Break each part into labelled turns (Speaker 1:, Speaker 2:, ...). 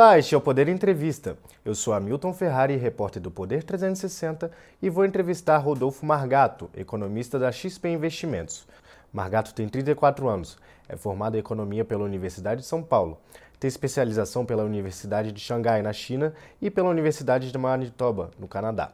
Speaker 1: Olá, este é o Poder Entrevista. Eu sou Hamilton Ferrari, repórter do Poder 360, e vou entrevistar Rodolfo Margato, economista da XP Investimentos. Margato tem 34 anos, é formado em economia pela Universidade de São Paulo, tem especialização pela Universidade de Xangai, na China, e pela Universidade de Manitoba, no Canadá.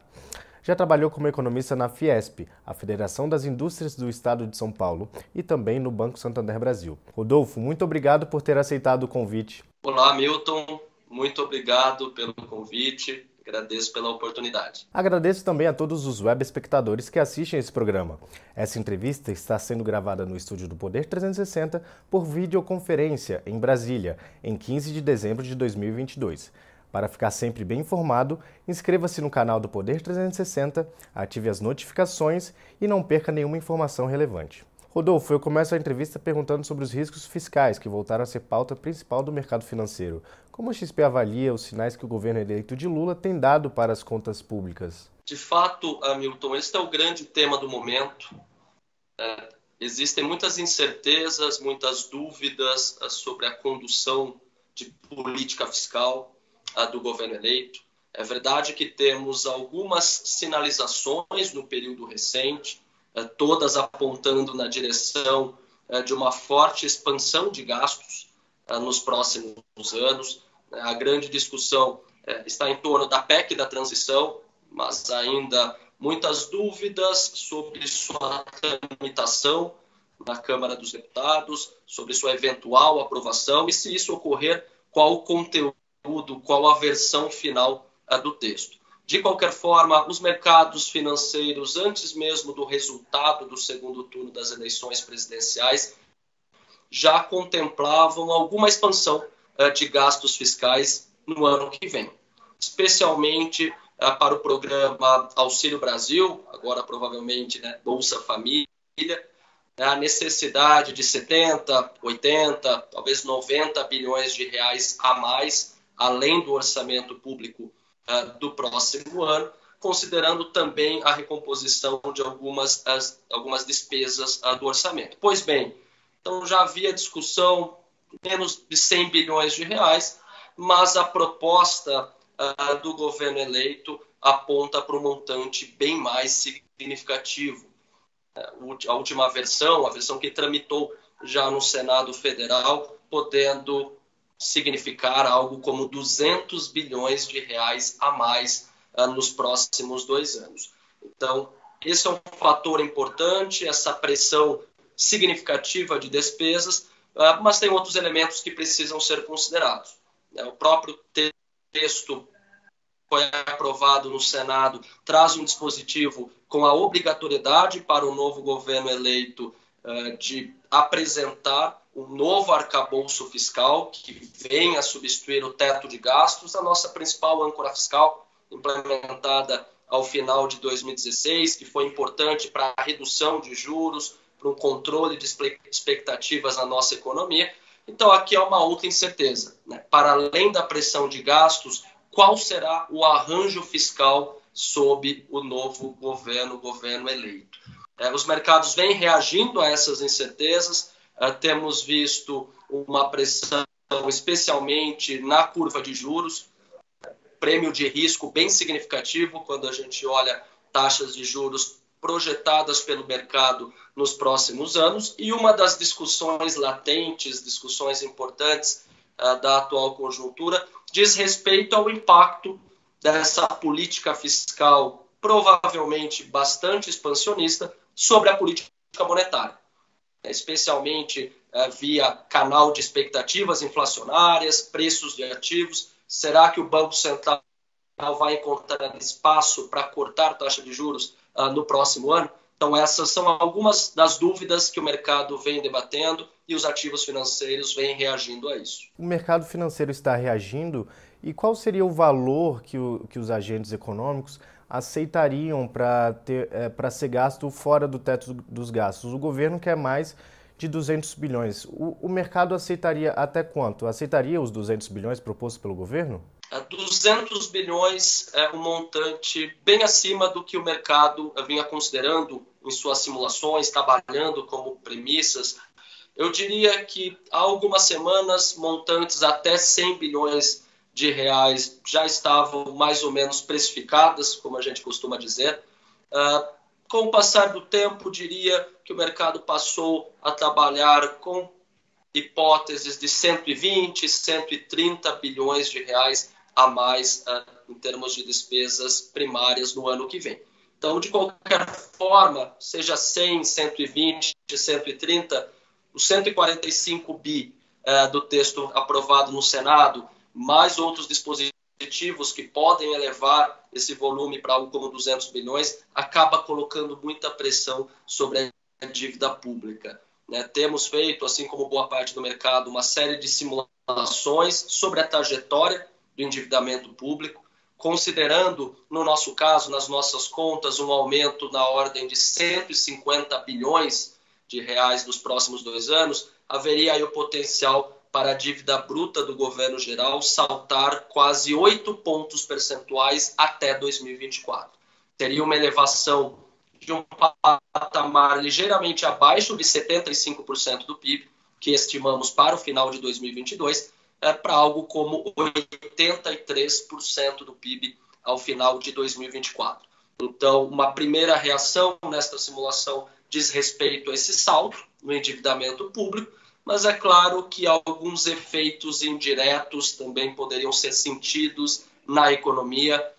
Speaker 1: Já trabalhou como economista na Fiesp, a Federação das Indústrias do Estado de São Paulo, e também no Banco Santander Brasil. Rodolfo, muito obrigado por ter aceitado o convite.
Speaker 2: Olá, Milton. Muito obrigado pelo convite. Agradeço pela oportunidade.
Speaker 1: Agradeço também a todos os web espectadores que assistem esse programa. Essa entrevista está sendo gravada no estúdio do Poder 360 por videoconferência em Brasília, em 15 de dezembro de 2022. Para ficar sempre bem informado, inscreva-se no canal do Poder 360, ative as notificações e não perca nenhuma informação relevante. Rodolfo, eu começo a entrevista perguntando sobre os riscos fiscais que voltaram a ser pauta principal do mercado financeiro. Como a XP avalia os sinais que o governo eleito de Lula tem dado para as contas públicas?
Speaker 2: De fato, Hamilton, este é o grande tema do momento. É, existem muitas incertezas, muitas dúvidas é, sobre a condução de política fiscal do governo eleito. É verdade que temos algumas sinalizações no período recente, todas apontando na direção é, de uma forte expansão de gastos é, nos próximos anos. A grande discussão está em torno da PEC da transição, mas ainda muitas dúvidas sobre sua tramitação na Câmara dos Deputados, sobre sua eventual aprovação e, se isso ocorrer, qual o conteúdo, qual a versão final do texto. De qualquer forma, os mercados financeiros, antes mesmo do resultado do segundo turno das eleições presidenciais, já contemplavam alguma expansão uh, de gastos fiscais no ano que vem, especialmente uh, para o programa Auxílio Brasil, agora provavelmente né, Bolsa Família, né, a necessidade de 70, 80, talvez 90 bilhões de reais a mais, além do orçamento público uh, do próximo ano, considerando também a recomposição de algumas, as, algumas despesas uh, do orçamento. Pois bem, então já havia discussão menos de 100 bilhões de reais, mas a proposta uh, do governo eleito aponta para um montante bem mais significativo. A última versão, a versão que tramitou já no Senado Federal, podendo significar algo como 200 bilhões de reais a mais uh, nos próximos dois anos. Então, esse é um fator importante, essa pressão significativa de despesas, uh, mas tem outros elementos que precisam ser considerados. Né? O próprio texto foi aprovado no Senado traz um dispositivo com a obrigatoriedade para o novo governo eleito uh, de apresentar um novo arcabouço fiscal que vem a substituir o teto de gastos, a nossa principal âncora fiscal, implementada ao final de 2016, que foi importante para a redução de juros, para um controle de expectativas na nossa economia. Então, aqui é uma outra incerteza. Né? Para além da pressão de gastos, qual será o arranjo fiscal sob o novo governo, governo eleito? É, os mercados vêm reagindo a essas incertezas, Uh, temos visto uma pressão, especialmente na curva de juros, prêmio de risco bem significativo quando a gente olha taxas de juros projetadas pelo mercado nos próximos anos. E uma das discussões latentes, discussões importantes uh, da atual conjuntura, diz respeito ao impacto dessa política fiscal, provavelmente bastante expansionista, sobre a política monetária especialmente uh, via canal de expectativas inflacionárias, preços de ativos. Será que o Banco Central vai encontrar espaço para cortar taxa de juros uh, no próximo ano? Então, essas são algumas das dúvidas que o mercado vem debatendo e os ativos financeiros vêm reagindo a isso.
Speaker 1: O mercado financeiro está reagindo e qual seria o valor que, o, que os agentes econômicos aceitariam para é, ser gasto fora do teto dos gastos. O governo quer mais de 200 bilhões. O, o mercado aceitaria até quanto? Aceitaria os 200 bilhões propostos pelo governo?
Speaker 2: 200 é, bilhões é um montante bem acima do que o mercado vinha considerando em suas simulações, trabalhando como premissas. Eu diria que há algumas semanas, montantes até 100 bilhões de reais já estavam mais ou menos precificadas, como a gente costuma dizer. Uh, com o passar do tempo, diria que o mercado passou a trabalhar com hipóteses de 120, 130 bilhões de reais a mais uh, em termos de despesas primárias no ano que vem. Então, de qualquer forma, seja 100, 120, 130, os 145 bi uh, do texto aprovado no Senado, mais outros dispositivos que podem elevar esse volume para algo como 200 bilhões, acaba colocando muita pressão sobre a dívida pública. Né? Temos feito, assim como boa parte do mercado, uma série de simulações sobre a trajetória do endividamento público, considerando, no nosso caso, nas nossas contas, um aumento na ordem de 150 bilhões de reais nos próximos dois anos, haveria aí o potencial para a dívida bruta do governo geral saltar quase 8 pontos percentuais até 2024. Teria uma elevação de um patamar ligeiramente abaixo de 75% do PIB, que estimamos para o final de 2022, é, para algo como 83% do PIB ao final de 2024. Então, uma primeira reação nesta simulação diz respeito a esse salto no endividamento público, mas é claro que alguns efeitos indiretos também poderiam ser sentidos na economia.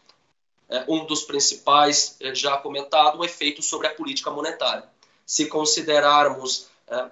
Speaker 2: É, um dos principais, é, já comentado, o efeito sobre a política monetária. Se considerarmos é,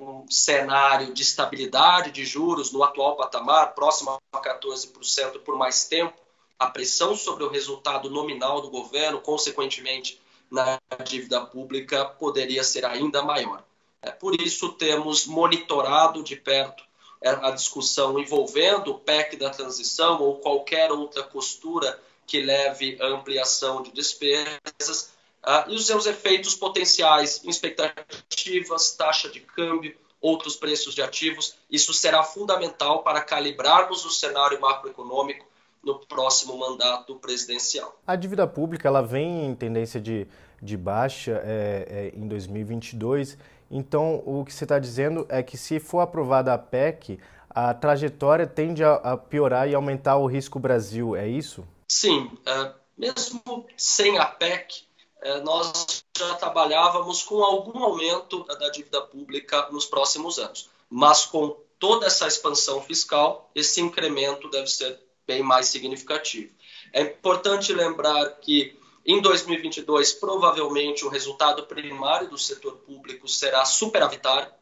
Speaker 2: um cenário de estabilidade de juros no atual patamar, próximo a 14% por mais tempo, a pressão sobre o resultado nominal do governo, consequentemente na dívida pública, poderia ser ainda maior. É, por isso, temos monitorado de perto a discussão envolvendo o PEC da transição ou qualquer outra costura que leve à ampliação de despesas uh, e os seus efeitos potenciais expectativas, taxa de câmbio, outros preços de ativos. Isso será fundamental para calibrarmos o cenário macroeconômico no próximo mandato presidencial.
Speaker 1: A dívida pública ela vem em tendência de, de baixa é, é, em 2022 então, o que você está dizendo é que se for aprovada a PEC, a trajetória tende a, piorar e aumentar o risco Brasil, é isso?
Speaker 2: Sim. É, mesmo sem a PEC, é, nós já trabalhávamos com algum aumento da dívida pública nos próximos anos. Mas com toda essa expansão fiscal, esse incremento deve ser bem mais significativo. É importante lembrar que em 2022, provavelmente o resultado primário do setor público será superavitário.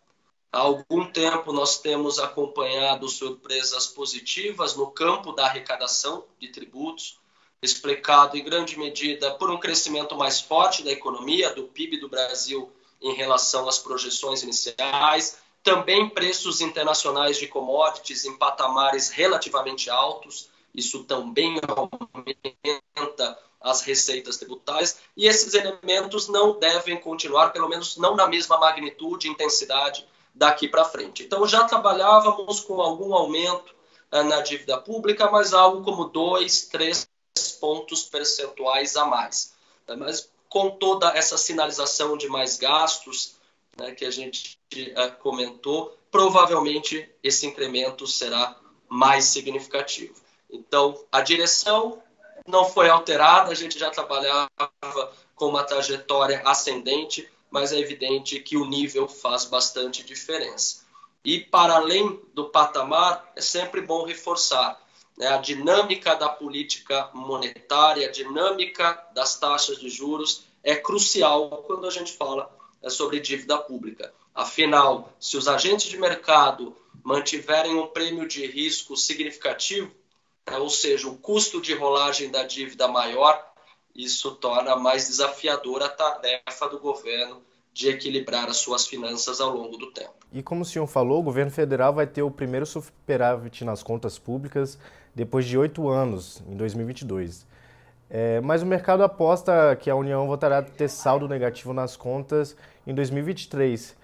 Speaker 2: Há algum tempo nós temos acompanhado surpresas positivas no campo da arrecadação de tributos, explicado em grande medida por um crescimento mais forte da economia, do PIB do Brasil em relação às projeções iniciais, também preços internacionais de commodities em patamares relativamente altos, isso também aumenta as receitas tributárias, e esses elementos não devem continuar, pelo menos não na mesma magnitude e intensidade daqui para frente. Então, já trabalhávamos com algum aumento uh, na dívida pública, mas algo como 2, 3 pontos percentuais a mais. Uh, mas com toda essa sinalização de mais gastos né, que a gente uh, comentou, provavelmente esse incremento será mais significativo. Então, a direção não foi alterada, a gente já trabalhava com uma trajetória ascendente, mas é evidente que o nível faz bastante diferença. E, para além do patamar, é sempre bom reforçar né, a dinâmica da política monetária, a dinâmica das taxas de juros é crucial quando a gente fala é, sobre dívida pública. Afinal, se os agentes de mercado mantiverem um prêmio de risco significativo, ou seja, o custo de rolagem da dívida maior, isso torna mais desafiadora a tarefa do governo de equilibrar as suas finanças ao longo do tempo.
Speaker 1: E como o senhor falou, o governo federal vai ter o primeiro superávit nas contas públicas depois de oito anos, em 2022. É, mas o mercado aposta que a União voltará a ter saldo negativo nas contas em 2023.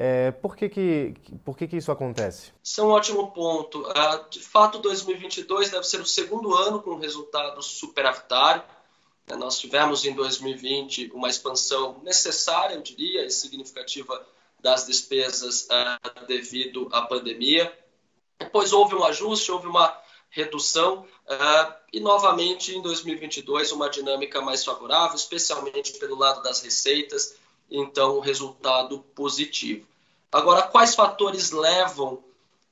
Speaker 1: É, por que, que, por que, que isso acontece?
Speaker 2: Isso é um ótimo ponto. Uh, de fato, 2022 deve ser o segundo ano com resultado superavitário. Uh, nós tivemos em 2020 uma expansão necessária, eu diria, e significativa das despesas uh, devido à pandemia. Depois houve um ajuste, houve uma redução uh, e novamente em 2022 uma dinâmica mais favorável, especialmente pelo lado das receitas, então um resultado positivo. Agora, quais fatores levam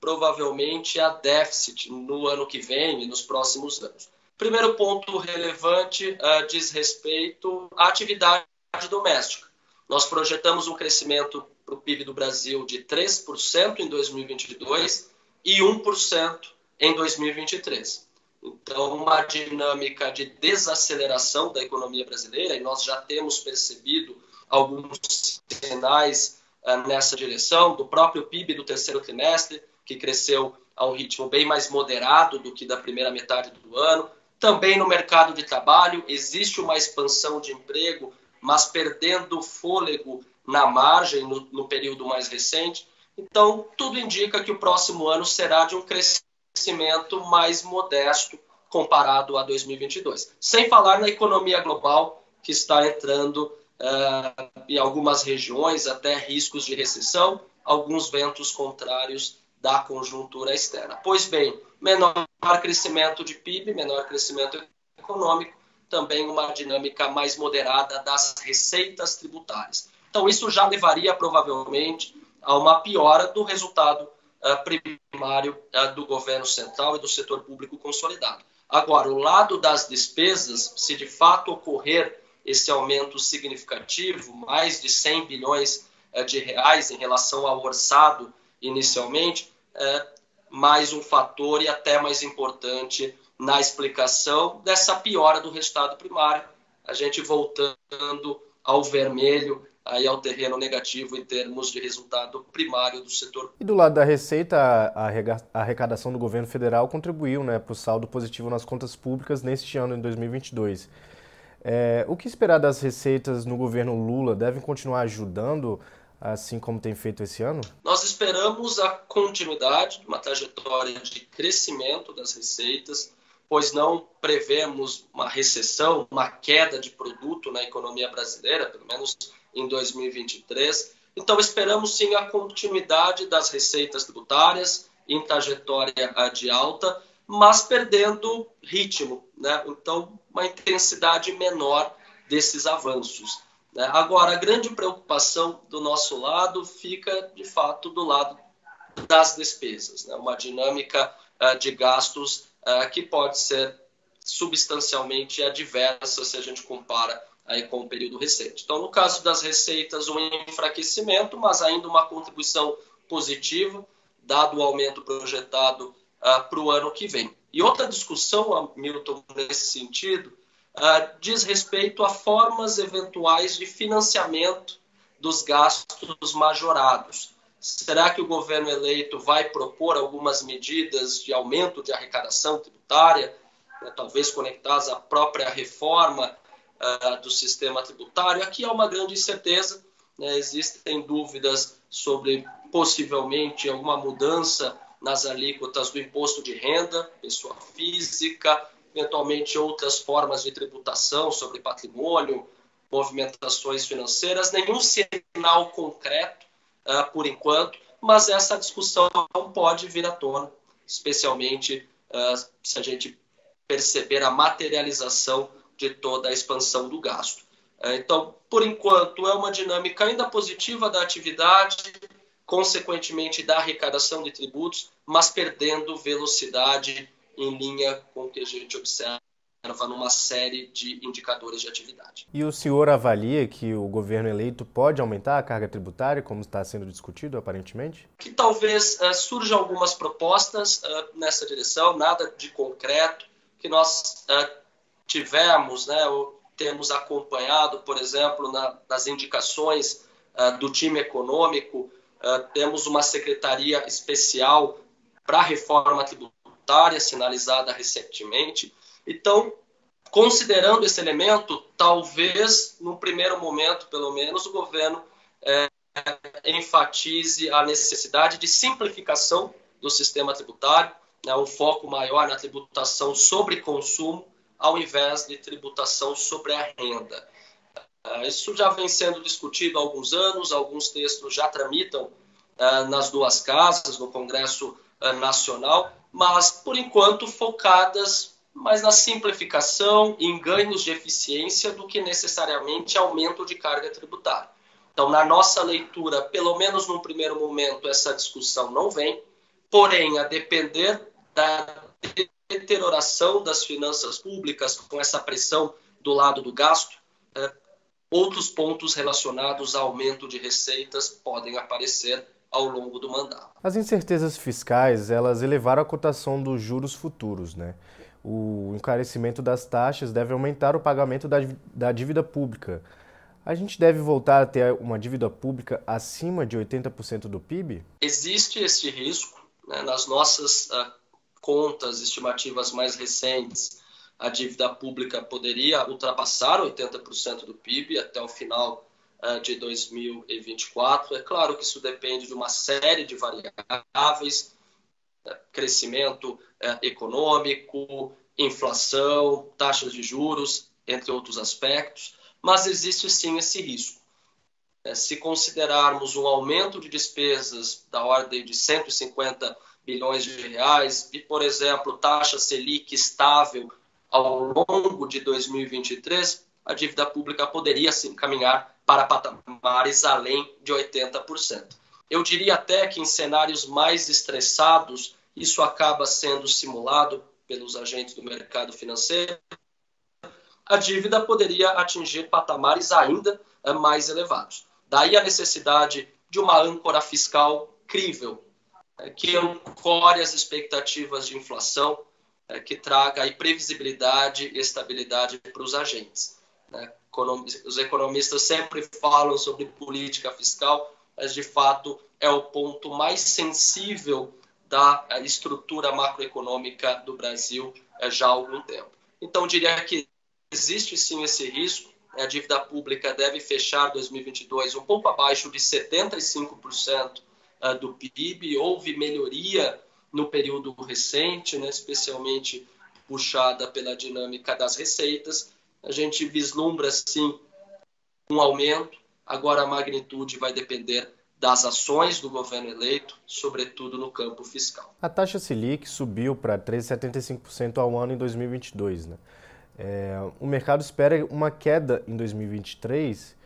Speaker 2: provavelmente a déficit no ano que vem e nos próximos anos? Primeiro ponto relevante uh, diz respeito à atividade doméstica. Nós projetamos um crescimento para o PIB do Brasil de 3% em 2022 e 1% em 2023. Então, uma dinâmica de desaceleração da economia brasileira, e nós já temos percebido alguns sinais uh, nessa direção, do próprio PIB do terceiro trimestre, que cresceu a um ritmo bem mais moderado do que da primeira metade do ano. Também no mercado de trabalho existe uma expansão de emprego, mas perdendo fôlego na margem no, no período mais recente. Então, tudo indica que o próximo ano será de um crescimento mais modesto comparado a 2022. Sem falar na economia global, que está entrando uh, em algumas regiões até riscos de recessão, alguns ventos contrários da conjuntura externa. Pois bem, menor crescimento de PIB, menor crescimento econômico, também uma dinâmica mais moderada das receitas tributárias. Então, isso já levaria provavelmente a uma piora do resultado uh, primário uh, do governo central e do setor público consolidado. Agora, o lado das despesas, se de fato ocorrer esse aumento significativo, mais de 100 bilhões uh, de reais em relação ao orçado inicialmente, é mais um fator e até mais importante na explicação dessa piora do resultado primário, a gente voltando ao vermelho, aí ao terreno negativo em termos de resultado primário do setor.
Speaker 1: E do lado da receita, a arrecadação do governo federal contribuiu né, para o saldo positivo nas contas públicas neste ano, em 2022. É, o que esperar das receitas no governo Lula? Devem continuar ajudando assim como tem feito esse ano?
Speaker 2: Nós esperamos a continuidade de uma trajetória de crescimento das receitas, pois não prevemos uma recessão, uma queda de produto na economia brasileira, pelo menos em 2023. Então, esperamos sim a continuidade das receitas tributárias em trajetória de alta, mas perdendo ritmo, né? então, uma intensidade menor desses avanços. Né? Agora, a grande preocupação do nosso lado fica, de fato, do lado das despesas, né? uma dinâmica uh, de gastos uh, que pode ser substancialmente adversa se a gente compara aí com o período recente. Então, no caso das receitas, um enfraquecimento, mas ainda uma contribuição positiva, dado o aumento projetado uh, para o ano que vem. E outra discussão, Milton, nesse sentido, uh, diz respeito a formas eventuais de financiamento dos gastos majorados. Será que o governo eleito vai propor algumas medidas de aumento de arrecadação tributária, né, talvez conectadas à própria reforma uh, do sistema tributário? Aqui há uma grande incerteza, né, existem dúvidas sobre possivelmente alguma mudança nas alíquotas do imposto de renda, pessoa física, eventualmente outras formas de tributação sobre patrimônio, movimentações financeiras, nenhum sinal concreto uh, por enquanto, mas essa discussão pode vir à tona, especialmente uh, se a gente perceber a materialização de toda a expansão do gasto. Uh, então, por enquanto, é uma dinâmica ainda positiva da atividade, consequentemente da arrecadação de tributos, mas perdendo velocidade em linha com o que a gente observa numa série de indicadores de atividade.
Speaker 1: E o senhor avalia que o governo eleito pode aumentar a carga tributária, como está sendo discutido aparentemente?
Speaker 2: Que talvez uh, surjam algumas propostas uh, nessa direção, nada de concreto, que nós uh, tivemos, né, ou temos acompanhado, por exemplo, na, nas indicações do time econômico, temos uma secretaria especial para a reforma tributária tributária sinalizada recentemente. Então, considerando esse elemento, talvez, no primeiro momento, pelo menos, o governo é, enfatize a necessidade de simplificação do sistema tributário, né, um foco maior na tributação sobre consumo, ao invés de tributação sobre a renda. É, isso já vem sendo discutido há alguns anos, alguns textos já tramitam é, nas duas casas, no Congresso é, Nacional, mas por enquanto focadas mais na simplificação em ganhos de eficiência do que necessariamente aumento de carga tributária. Então, na nossa leitura, pelo menos num primeiro momento, essa discussão não vem, porém, a depender da deterioração das finanças públicas, com essa pressão do lado do gasto, é, outros pontos relacionados ao aumento de receitas podem aparecer ao longo do mandato.
Speaker 1: As incertezas fiscais, elas elevaram a cotação dos juros futuros, né? O encarecimento das taxas deve aumentar o pagamento da, da dívida pública. A gente deve voltar a ter uma dívida pública acima de 80% do PIB?
Speaker 2: Existe esse risco. Né? Nas nossas uh, contas estimativas mais recentes, a dívida pública poderia ultrapassar 80% do PIB até o final uh, de 2024. É claro que isso depende de uma série de variáveis, uh, crescimento uh, econômico, inflação, taxas de juros, entre outros aspectos, mas existe sim esse risco. É, se considerarmos um aumento de despesas da ordem de 150 bilhões de reais e, por exemplo, taxa Selic estável ao longo de 2023, a dívida pública poderia sim caminhar para patamares além de 80%. Eu diria até que em cenários mais estressados, isso acaba sendo simulado pelos agentes do mercado financeiro, a dívida poderia atingir patamares ainda eh, mais elevados. Daí a necessidade de uma âncora fiscal crível, eh, que ancore as expectativas de inflação, eh, que traga aí previsibilidade e estabilidade para os agentes. Né? Os economistas sempre falam sobre política fiscal, mas de fato é o ponto mais sensível da estrutura macroeconômica do Brasil já há algum tempo. Então, diria que existe sim esse risco. A dívida pública deve fechar 2022 um pouco abaixo de 75% ah, do PIB. Houve melhoria no período recente, né, especialmente puxada pela dinâmica das receitas. A gente vislumbra, sim, um aumento. Agora, a magnitude vai depender das ações do governo eleito, sobretudo no campo fiscal.
Speaker 1: A taxa Selic subiu para 13,75% ao ano em 2022. Né? É, o mercado espera uma queda em 2023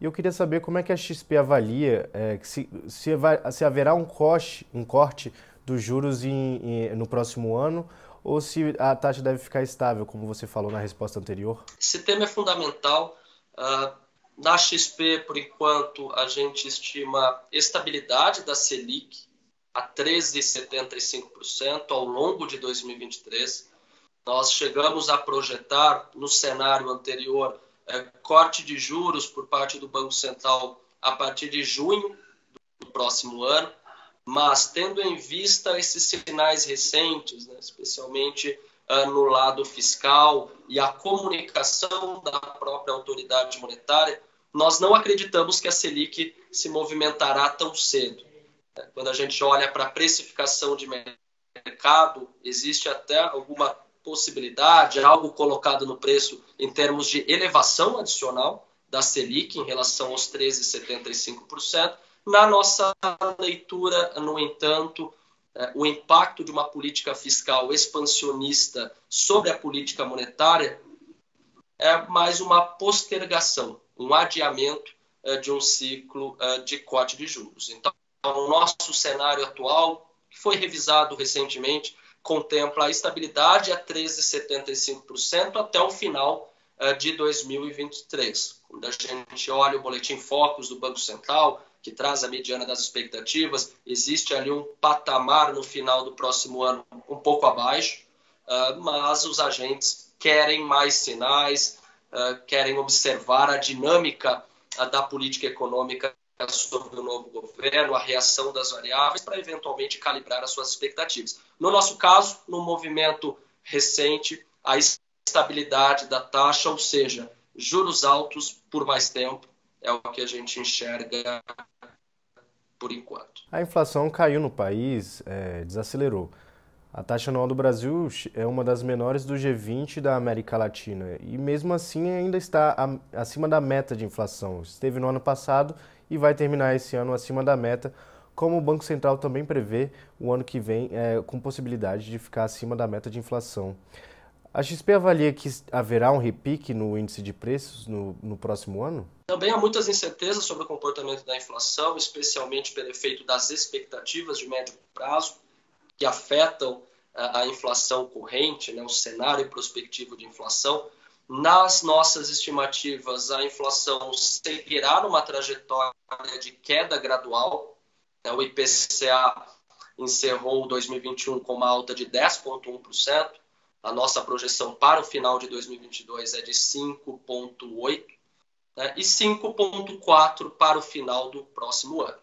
Speaker 1: e eu queria saber como é que a XP avalia é, se, se, se, haverá um corte, um corte dos juros em, em, no próximo ano ou se a taxa deve ficar estável, como você falou na resposta anterior.
Speaker 2: Esse tema é fundamental. Uh, na XP, por enquanto, a gente estima estabilidade da Selic a 13,75% ao longo de 2023 nós chegamos a projetar no cenário anterior é, corte de juros por parte do Banco Central a partir de junho do próximo ano, mas tendo em vista esses sinais recentes, né, especialmente uh, no lado fiscal e a comunicação da própria autoridade monetária, nós não acreditamos que a Selic se movimentará tão cedo. Quando a gente olha para a precificação de mercado, existe até alguma possibilidade, algo colocado no preço em termos de elevação adicional da Selic em relação aos 13,75%. Na nossa leitura, no entanto, é, o impacto de uma política fiscal expansionista sobre a política monetária é mais uma postergação, um adiamento é, de um ciclo é, de corte de juros. Então, o nosso cenário atual, que foi revisado recentemente, contempla a estabilidade a 13,75% até o final de 2023. Quando a gente olha o boletim Focus do Banco Central, que traz a mediana das expectativas, existe ali um patamar no final do próximo ano um pouco abaixo, uh, mas os agentes querem mais sinais, uh, querem observar a dinâmica da política econômica sobre o novo governo, a reação das variáveis, para eventualmente calibrar as suas expectativas. No nosso caso, no movimento recente, a estabilidade da taxa, ou seja, juros altos por mais tempo, é o que a gente enxerga por enquanto.
Speaker 1: A inflação caiu no país, é, desacelerou. A taxa anual do Brasil é uma das menores do G20 da América Latina e, mesmo assim, ainda está acima da meta de inflação. Esteve no ano passado e vai terminar esse ano acima da meta, como o Banco Central também prevê o ano que vem é, com possibilidade de ficar acima da meta de inflação. A XP avalia que haverá um repique no índice de preços no, no, próximo ano?
Speaker 2: Também há muitas incertezas sobre o comportamento da inflação, especialmente pelo efeito das expectativas de médio prazo, que afetam a, a inflação corrente, né, o cenário prospectivo de inflação. Nas nossas estimativas, a inflação seguirá numa trajetória de queda gradual. Né, o IPCA encerrou 2021 com uma alta de 10,1%. A nossa projeção para o final de 2022 é de 5,8% né, e 5,4% para o final do próximo ano.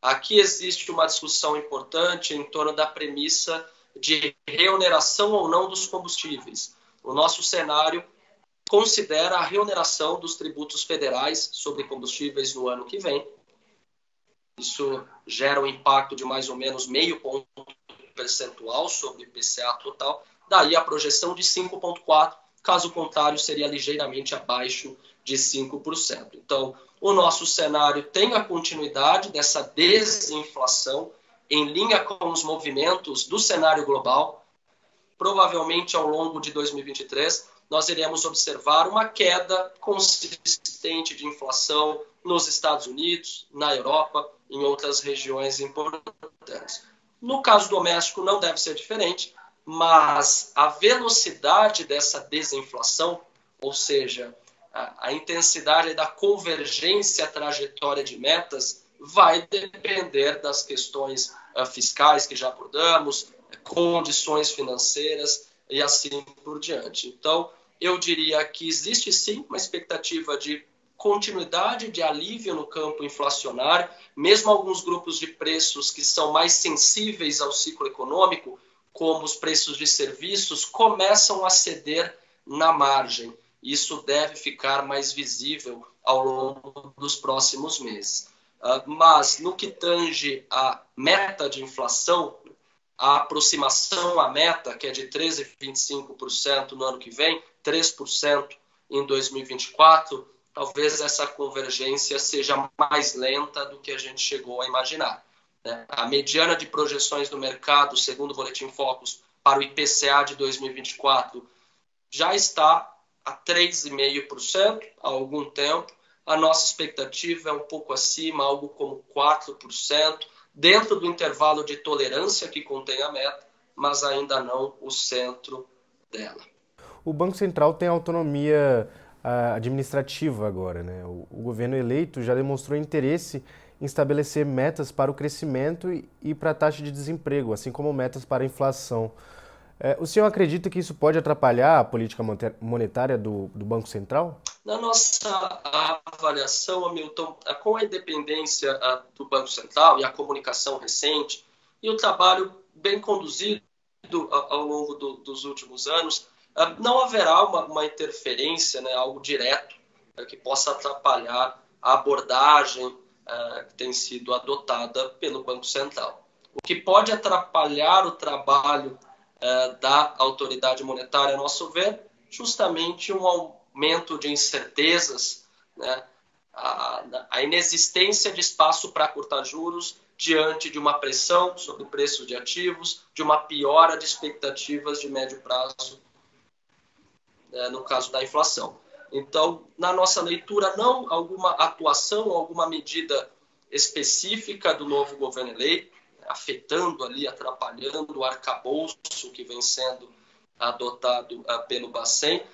Speaker 2: Aqui existe uma discussão importante em torno da premissa de reoneração ou não dos combustíveis. O nosso cenário considera a reoneração dos tributos federais sobre combustíveis no ano que vem. Isso gera um impacto de mais ou menos meio ponto percentual sobre o IPCA total. Daí a projeção de 5,4%. Caso contrário, seria ligeiramente abaixo de 5%. Então, o nosso cenário tem a continuidade dessa desinflação em linha com os movimentos do cenário global. Provavelmente ao longo de 2023, nós iremos observar uma queda consistente de inflação nos Estados Unidos, na Europa, em outras regiões importantes. No caso doméstico, não deve ser diferente, mas a velocidade dessa desinflação, ou seja, a, a intensidade da convergência trajetória de metas vai depender das questões uh, fiscais que já abordamos, condições financeiras e assim por diante. Então, eu diria que existe sim uma expectativa de continuidade de alívio no campo inflacionário, mesmo alguns grupos de preços que são mais sensíveis ao ciclo econômico, como os preços de serviços, começam a ceder na margem. Isso deve ficar mais visível ao longo dos próximos meses. Uh, mas no que tange a meta de inflação, a aproximação à meta, que é de 13,25% no ano que vem, 3% em 2024, talvez essa convergência seja mais lenta do que a gente chegou a imaginar. Né? A mediana de projeções do mercado, segundo o Boletim Focus, para o IPCA de 2024 já está a 3,5% há algum tempo. A nossa expectativa é um pouco acima, algo como 4%, dentro do intervalo de tolerância que contém a meta, mas ainda não o centro dela.
Speaker 1: O Banco Central tem autonomia uh, administrativa agora, né? O, governo eleito já demonstrou interesse estabelecer metas para o crescimento e, para a taxa de desemprego, assim como metas para a inflação. É, o senhor acredita que isso pode atrapalhar a política monetária do, do Banco Central?
Speaker 2: Na nossa avaliação, Hamilton, com a independência do Banco Central e a comunicação recente e o trabalho bem conduzido ao longo do, dos últimos anos, não haverá uma, uma interferência, né, algo direto, né, que possa atrapalhar a abordagem que tem sido adotada pelo Banco Central. O que pode atrapalhar o trabalho uh, da autoridade monetária, a nosso ver, justamente um aumento de incertezas, né? a, a inexistência de espaço para cortar juros diante de uma pressão sobre o preço de ativos, de uma piora de expectativas de médio prazo, né, no caso da inflação. Então, na nossa leitura, não alguma atuação, alguma medida específica do novo governo eleito, afetando ali, atrapalhando o arcabouço que vem sendo adotado uh, pelo Bacen,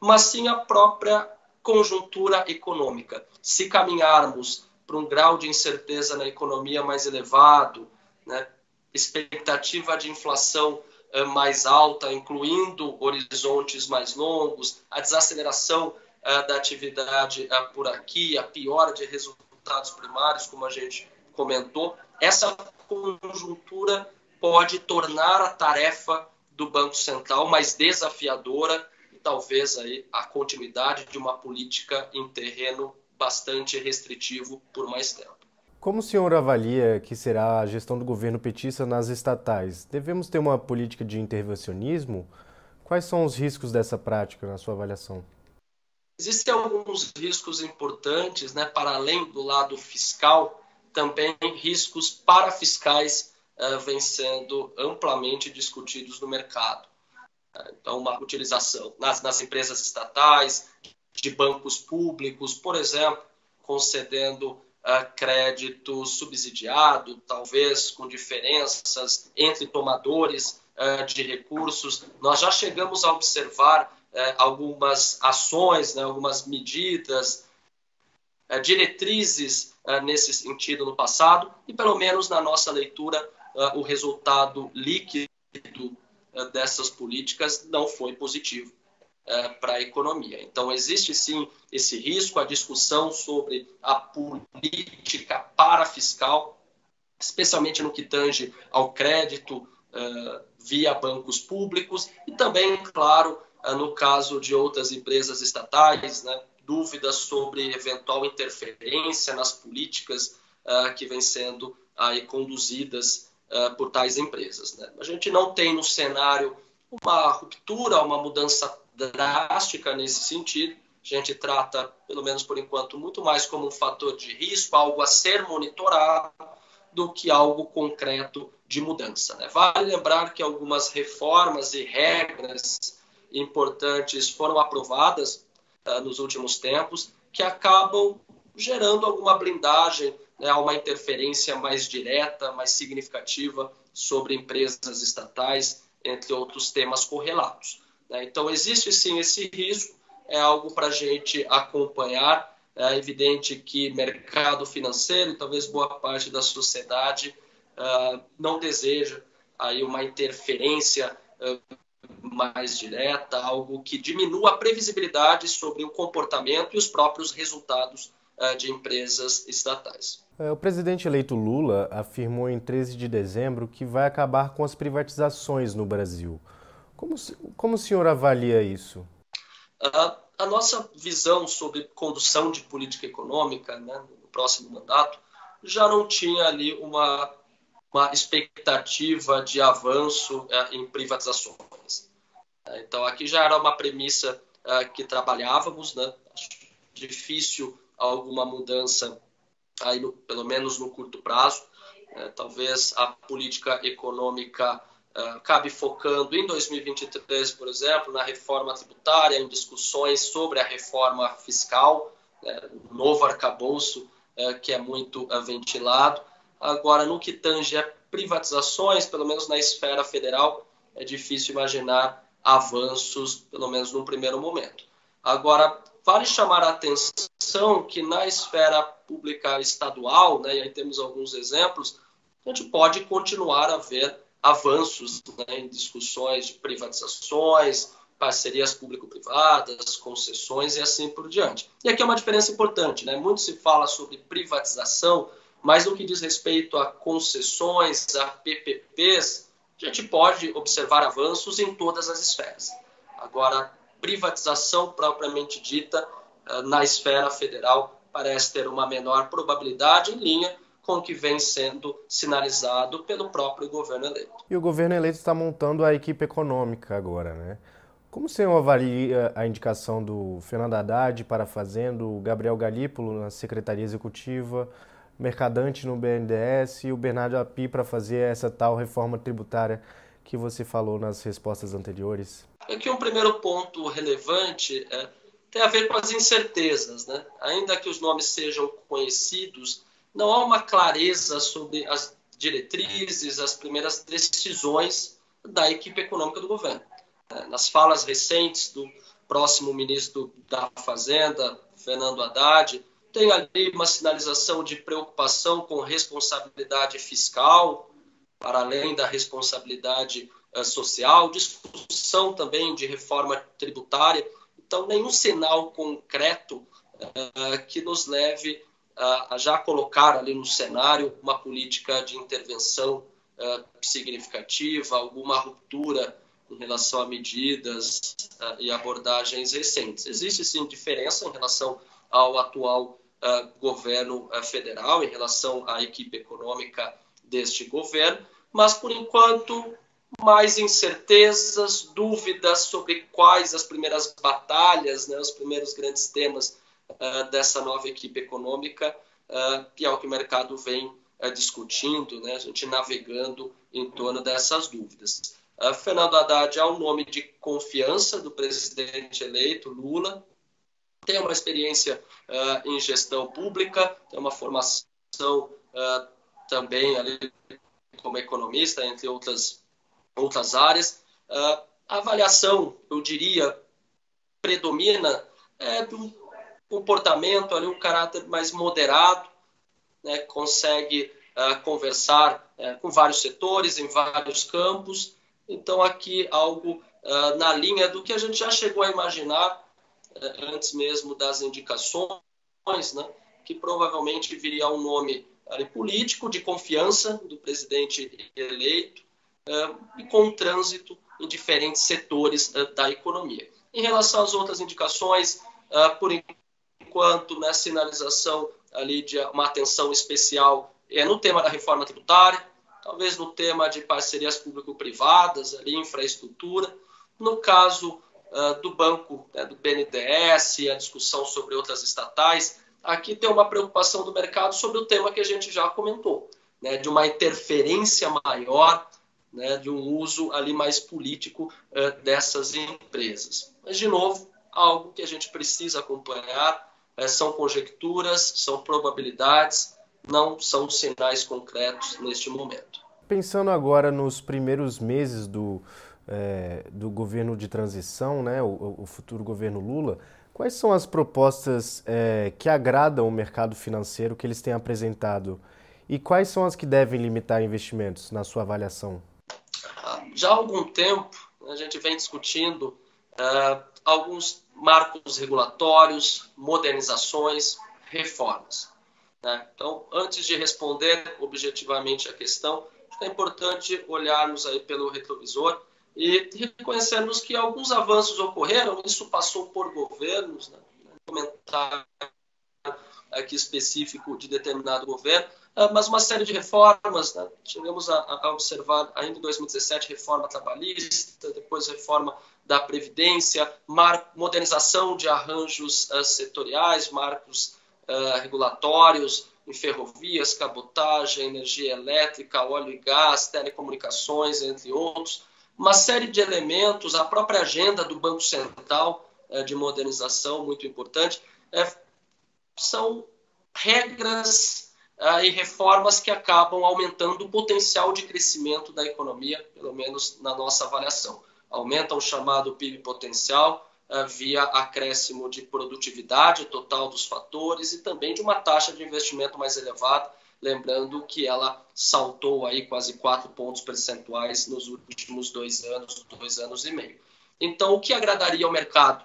Speaker 2: mas sim a própria conjuntura econômica. Se caminharmos para um grau de incerteza na economia mais elevado, né, expectativa de inflação uh, mais alta, incluindo horizontes mais longos, a desaceleração da atividade por aqui, a piora de resultados primários, como a gente comentou, essa conjuntura pode tornar a tarefa do Banco Central mais desafiadora e talvez aí a continuidade de uma política em terreno bastante restritivo por mais tempo.
Speaker 1: Como o senhor avalia que será a gestão do governo petista nas estatais? Devemos ter uma política de intervencionismo? Quais são os riscos dessa prática na sua avaliação?
Speaker 2: Existem alguns riscos importantes, né, para além do lado fiscal, também riscos parafiscais uh, vêm sendo amplamente discutidos no mercado. Então, uma utilização nas, nas empresas estatais, de bancos públicos, por exemplo, concedendo uh, crédito subsidiado, talvez com diferenças entre tomadores uh, de recursos. Nós já chegamos a observar uh, algumas ações, né, algumas medidas, diretrizes nesse sentido no passado, e pelo menos na nossa leitura, o resultado líquido dessas políticas não foi positivo uh, para a economia. Então, existe sim esse risco, a discussão sobre a política parafiscal, especialmente no que tange ao crédito via bancos públicos e também, claro, no caso de outras empresas estatais, né, dúvidas sobre eventual interferência nas políticas que vêm sendo aí conduzidas por tais empresas. Né? A gente não tem no cenário uma ruptura, uma mudança drástica nesse sentido. A gente trata, pelo menos por enquanto, muito mais como um fator de risco, algo a ser monitorado, do que algo concreto de mudança. Né? Vale lembrar que algumas reformas e regras importantes foram aprovadas uh, nos últimos tempos, que acabam gerando alguma blindagem né, a uma interferência mais direta, mais significativa sobre empresas estatais, entre outros temas correlatos. Né? Então, existe sim esse risco, é algo para a gente acompanhar. É evidente que mercado financeiro, talvez boa parte da sociedade, uh, não deseja aí uma interferência uh, mais direta, algo que diminua a previsibilidade sobre o comportamento e os próprios resultados uh, de empresas estatais.
Speaker 1: É, o presidente eleito Lula afirmou em 13 de dezembro que vai acabar com as privatizações no Brasil. Como, como o senhor avalia isso?
Speaker 2: A, a nossa visão sobre condução de política econômica né, no próximo mandato já não tinha ali uma, uma expectativa de avanço é, em privatizações. É, então, aqui já era uma premissa é, que trabalhávamos, né? difícil alguma mudança, aí no, pelo menos no curto prazo. É, talvez a política econômica uh, cabe focando em 2023, por exemplo, na reforma tributária, em discussões sobre a reforma fiscal, né, novo arcabouço uh, que é muito uh, ventilado. Agora, no que tange a privatizações, pelo menos na esfera federal, é difícil imaginar avanços, pelo menos no primeiro momento. Agora, vale chamar a atenção que na esfera pública estadual, né, e aí temos alguns exemplos, a gente pode continuar a ver avanços né, em discussões de privatizações, parcerias público-privadas, concessões e assim por diante. E aqui é uma diferença importante, né? Muito se fala sobre privatização, mas no que diz respeito a concessões, a PPPs, a gente pode observar avanços em todas as esferas. Agora, privatização propriamente dita, eh, na esfera federal, parece ter uma menor probabilidade em linha com o que vem sendo sinalizado pelo próprio governo eleito.
Speaker 1: E o governo eleito está montando a equipe econômica agora, né? Como o senhor avalia a indicação do Fernando Haddad para a Fazenda, o Gabriel Galípolo na Secretaria Executiva, Mercadante no BNDES e o Bernardo Api para fazer essa tal reforma tributária que você falou nas respostas anteriores?
Speaker 2: Aqui um primeiro ponto relevante é, tem a ver com as incertezas. Né? Ainda que os nomes sejam conhecidos, não há uma clareza sobre as diretrizes, as primeiras decisões da equipe econômica do governo. É, nas falas recentes do próximo ministro da Fazenda, Fernando Haddad, tem ali uma sinalização de preocupação com responsabilidade fiscal, para além da responsabilidade uh, social, discussão também de reforma tributária. Então, nenhum sinal concreto uh, que nos leve a já colocar ali no cenário uma política de intervenção uh, significativa, alguma ruptura em relação a medidas uh, e abordagens recentes. Existe sim diferença em relação ao atual uh, governo federal, em relação à equipe econômica deste governo, mas por enquanto mais incertezas, dúvidas sobre quais as primeiras batalhas, né, os primeiros grandes temas uh, dessa nova equipe econômica e é o que o mercado vem discutindo, né, a gente navegando em torno dessas dúvidas. Fernando Haddad é um nome de confiança do presidente eleito, Lula, tem uma experiência uh, em gestão pública, tem uma formação uh, também ali como economista, entre outras, outras áreas. Uh, a avaliação, eu diria, predomina é um comportamento ali, um caráter mais moderado, né, consegue conversar com vários setores, em vários campos. Então, aqui algo na linha do que a gente já chegou a imaginar antes mesmo das indicações, né, que provavelmente viria um nome ali, político de confiança do presidente eleito uh, e com trânsito em diferentes setores da economia. Em relação às outras indicações, por enquanto, na né, sinalização ali de uma atenção especial é no tema da reforma tributária, talvez no tema de parcerias público-privadas, ali infraestrutura. No caso uh, do banco, né, do BNDES, a discussão sobre outras estatais, aqui tem uma preocupação do mercado sobre o tema que a gente já comentou, né, de uma interferência maior, né, de um uso ali mais político uh, dessas empresas. Mas, de novo, algo que a gente precisa acompanhar, uh, são conjecturas, são probabilidades, não são sinais concretos neste momento.
Speaker 1: Pensando agora nos primeiros meses do, é, do governo de transição, né, o, o, futuro governo Lula, quais são as propostas é, que agradam o mercado financeiro que eles têm apresentado e quais são as que devem limitar investimentos, na sua avaliação?
Speaker 2: Já há algum tempo a gente vem discutindo uh, alguns marcos regulatórios, modernizações, reformas. Né? Então, antes de responder objetivamente a questão, é importante olharmos aí pelo retrovisor e reconhecemos que alguns avanços ocorreram, isso passou por governos, né? comentário aqui específico de determinado governo, ah, mas uma série de reformas, né? chegamos a, a, observar ainda em 2017 reforma trabalhista, depois reforma da Previdência, mar, modernização de arranjos uh, setoriais, marcos uh, regulatórios em ferrovias, cabotagem, energia elétrica, óleo e gás, telecomunicações, entre outros uma série de elementos, a própria agenda do Banco Central é, de modernização, muito importante, é, são regras é, e reformas que acabam aumentando o potencial de crescimento da economia, pelo menos na nossa avaliação. Aumentam o chamado PIB potencial via acréscimo de produtividade total dos fatores e também de uma taxa de investimento mais elevada, lembrando que ela saltou aí quase 4 pontos percentuais nos últimos dois anos, dois anos e meio. Então, o que agradaria ao mercado?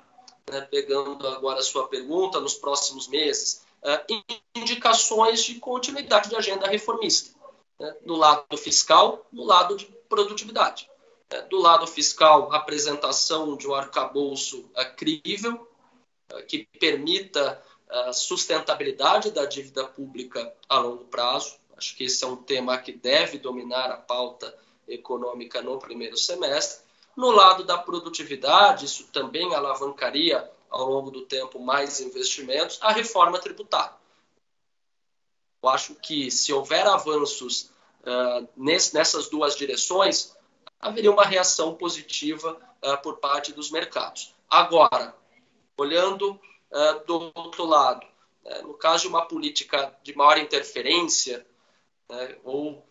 Speaker 2: Né, pegando agora a sua pergunta, nos próximos meses, é, indicações de continuidade de agenda reformista, né, no lado fiscal, no lado de produtividade. É, do lado fiscal, apresentação de um arcabouço é, crível, que permita a sustentabilidade da dívida pública a longo prazo. Acho que esse é um tema que deve dominar a pauta econômica no primeiro semestre. No lado da produtividade, isso também alavancaria ao longo do tempo mais investimentos, a reforma tributária. Eu acho que se houver avanços uh, nessas duas direções, haveria uma reação positiva uh, por parte dos mercados. Agora, olhando uh, do outro lado. Né? No caso de uma política de maior interferência, né? ou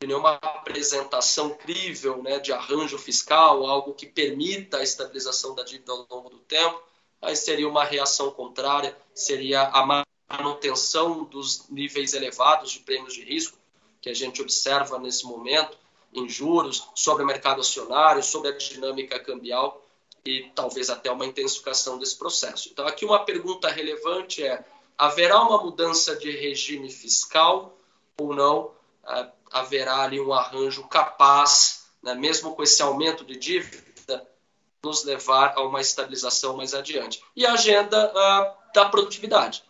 Speaker 2: de nenhuma apresentação crível né, de arranjo fiscal, algo que permita a estabilização da dívida ao longo do tempo, aí seria uma reação contrária, seria a manutenção dos níveis elevados de prêmios de risco que a gente observa nesse momento em juros, sobre o mercado acionário, sobre a dinâmica cambial, e talvez até uma intensificação desse processo. Então, aqui uma pergunta relevante é: haverá uma mudança de regime fiscal ou não? Uh, haverá ali um arranjo capaz, né, mesmo com esse aumento de dívida, nos levar a uma estabilização mais adiante. E a agenda uh, da produtividade,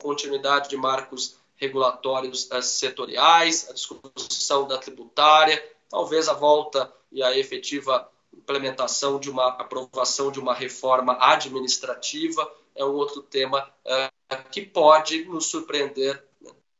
Speaker 2: continuidade de marcos regulatórios uh, setoriais, a discussão da tributária, talvez a volta e a efetiva implementação de uma aprovação de uma reforma administrativa é um outro tema uh, que pode nos surpreender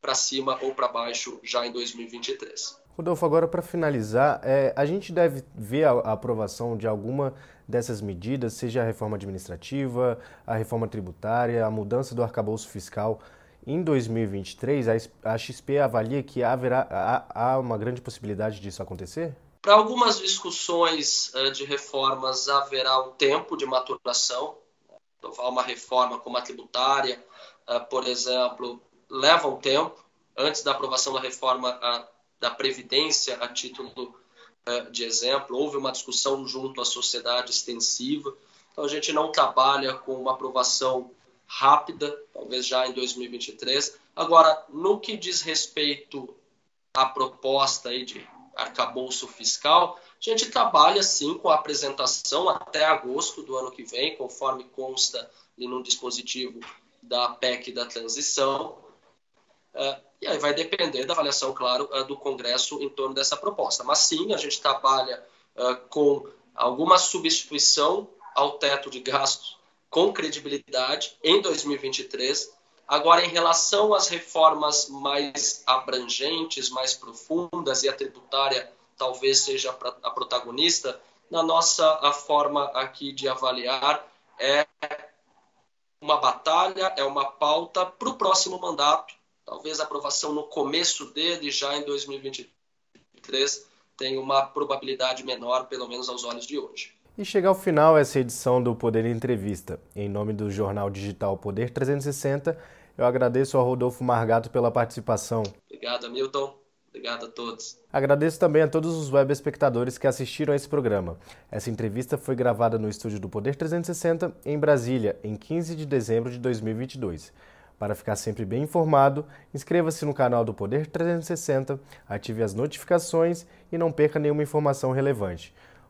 Speaker 2: para cima ou para baixo já em 2023.
Speaker 1: Rodolfo, agora para finalizar, é, a gente deve ver a, a, aprovação de alguma dessas medidas, seja a reforma administrativa, a reforma tributária, a mudança do arcabouço fiscal em 2023. A, a XP avalia que haverá há, há uma grande possibilidade disso acontecer?
Speaker 2: Para algumas discussões uh, de reformas haverá um tempo de maturação. Então, uma reforma como a tributária, uh, por exemplo, leva um tempo antes da aprovação da reforma da Previdência, a título de exemplo. Houve uma discussão junto à sociedade extensiva. Então, a gente não trabalha com uma aprovação rápida, talvez já em 2023. Agora, no que diz respeito à proposta aí de arcabouço fiscal, a gente trabalha sim com a apresentação até agosto do ano que vem, conforme consta no dispositivo da PEC da transição. É, e aí vai depender da avaliação, claro, é, do Congresso em torno dessa proposta. Mas sim, a gente trabalha é, com alguma substituição ao teto de gastos com credibilidade em 2023 Agora, em relação às reformas mais abrangentes, mais profundas, e a tributária talvez seja a protagonista, na nossa a forma aqui de avaliar é uma batalha, é uma pauta para o próximo mandato, talvez a aprovação no começo dele, já em 2023, tem uma probabilidade menor, pelo menos aos olhos de hoje.
Speaker 1: E chega ao final essa edição do Poder Entrevista. Em nome do jornal digital Poder 360, eu agradeço ao Rodolfo Margato pela participação.
Speaker 2: Obrigado, Milton. Obrigado a todos.
Speaker 1: Agradeço também a todos os web espectadores que assistiram a esse programa. Essa entrevista foi gravada no estúdio do Poder 360, em Brasília, em 15 de dezembro de 2022. Para ficar sempre bem informado, inscreva-se no canal do Poder 360, ative as notificações e não perca nenhuma informação relevante.